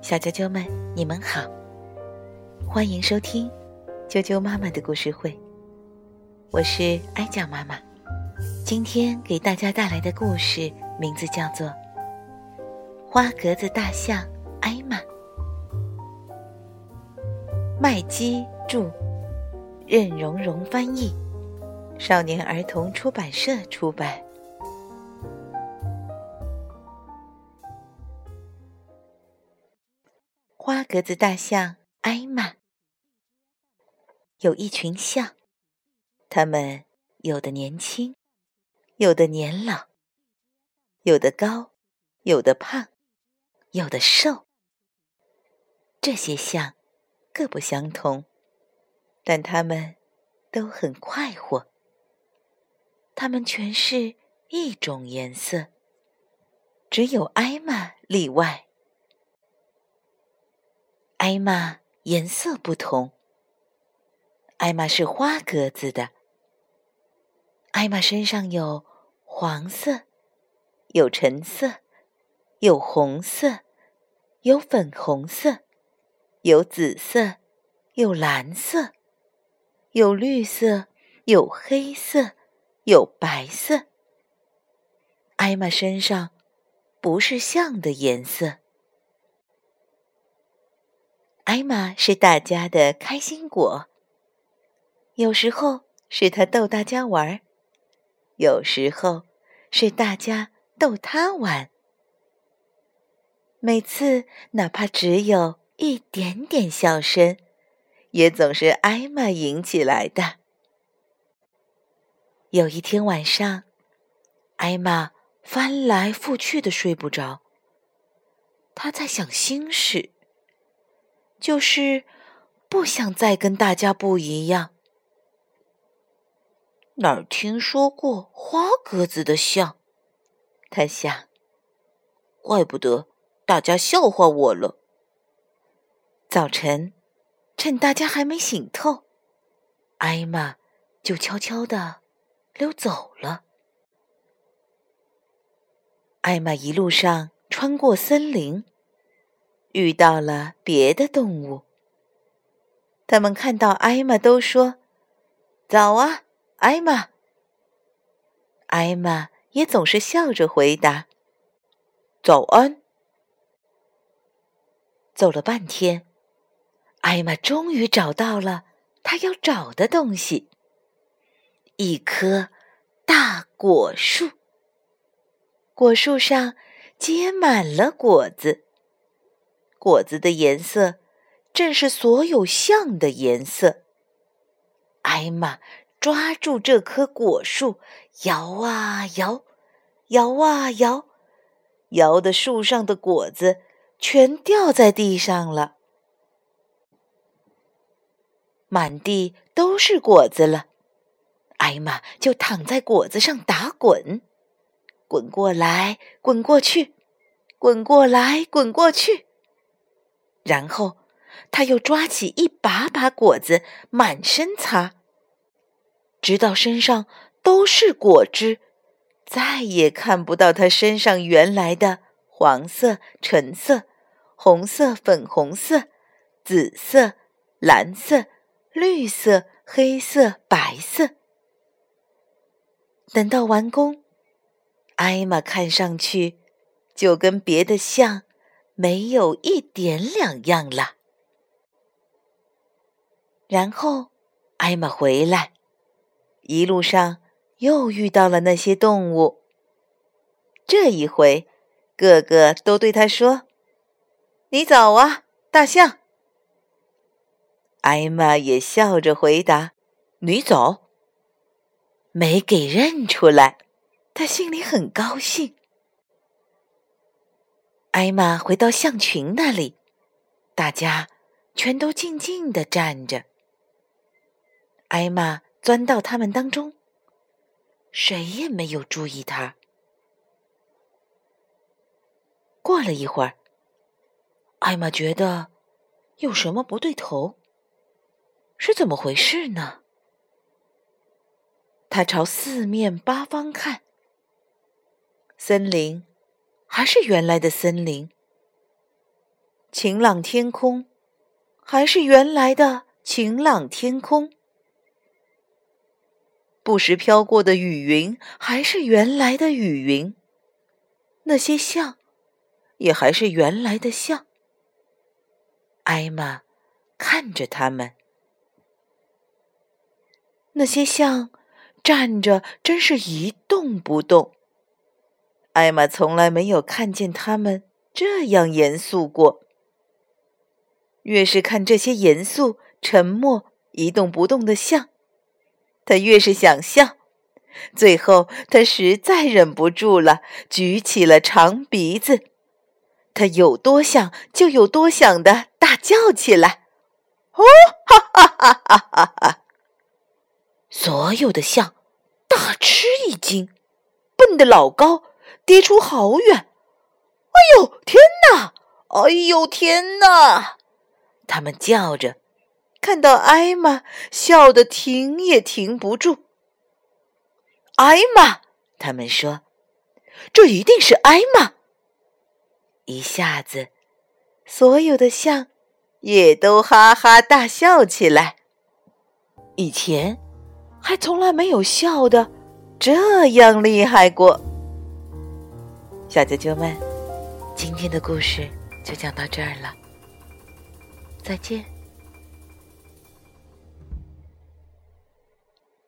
小啾啾们，你们好，欢迎收听啾啾妈妈的故事会。我是哀酱妈妈，今天给大家带来的故事名字叫做《花格子大象艾玛》，麦基著，任蓉蓉翻译，少年儿童出版社出版。花格子大象艾玛有一群象，它们有的年轻，有的年老，有的高，有的胖，有的瘦。这些象各不相同，但它们都很快活。它们全是一种颜色，只有艾玛例外。艾玛颜色不同。艾玛是花格子的。艾玛身上有黄色，有橙色，有红色，有粉红色，有紫色，有蓝色，有绿色，有黑色，有白色。艾玛身上不是象的颜色。艾玛是大家的开心果。有时候是他逗大家玩，有时候是大家逗他玩。每次哪怕只有一点点笑声，也总是艾玛引起来的。有一天晚上，艾玛翻来覆去的睡不着，她在想心事。就是不想再跟大家不一样。哪儿听说过花格子的笑？他想，怪不得大家笑话我了。早晨，趁大家还没醒透，艾玛就悄悄地溜走了。艾玛一路上穿过森林。遇到了别的动物，他们看到艾玛都说：“早啊，艾玛。”艾玛也总是笑着回答：“早安。”走了半天，艾玛终于找到了她要找的东西——一棵大果树。果树上结满了果子。果子的颜色正是所有象的颜色。艾玛抓住这棵果树，摇啊摇，摇啊摇，摇的树上的果子全掉在地上了，满地都是果子了。艾玛就躺在果子上打滚，滚过来，滚过去，滚过来，滚过去。然后，他又抓起一把把果子，满身擦，直到身上都是果汁，再也看不到他身上原来的黄色、橙色、红色、粉红色、紫色、蓝色、绿色、黑色、白色。等到完工，艾玛看上去就跟别的像。没有一点两样了。然后，艾玛回来，一路上又遇到了那些动物。这一回，个个都对他说：“你走啊，大象。”艾玛也笑着回答：“你走。”没给认出来，他心里很高兴。艾玛回到象群那里，大家全都静静地站着。艾玛钻到他们当中，谁也没有注意他。过了一会儿，艾玛觉得有什么不对头，是怎么回事呢？他朝四面八方看，森林。还是原来的森林，晴朗天空还是原来的晴朗天空，不时飘过的雨云还是原来的雨云，那些象也还是原来的象。艾玛看着他们，那些象站着，真是一动不动。艾玛从来没有看见他们这样严肃过。越是看这些严肃、沉默、一动不动的像，他越是想笑。最后，他实在忍不住了，举起了长鼻子。他有多想，就有多想的大叫起来：“哦，哈哈哈哈哈哈！”所有的象大吃一惊，蹦得老高，跌出好远。哎呦，天哪！哎呦，天哪！他们叫着，看到艾玛，笑得停也停不住。艾玛，他们说：“这一定是艾玛。”一下子，所有的象也都哈哈大笑起来。以前还从来没有笑的这样厉害过。小啾啾们，今天的故事就讲到这儿了。再见。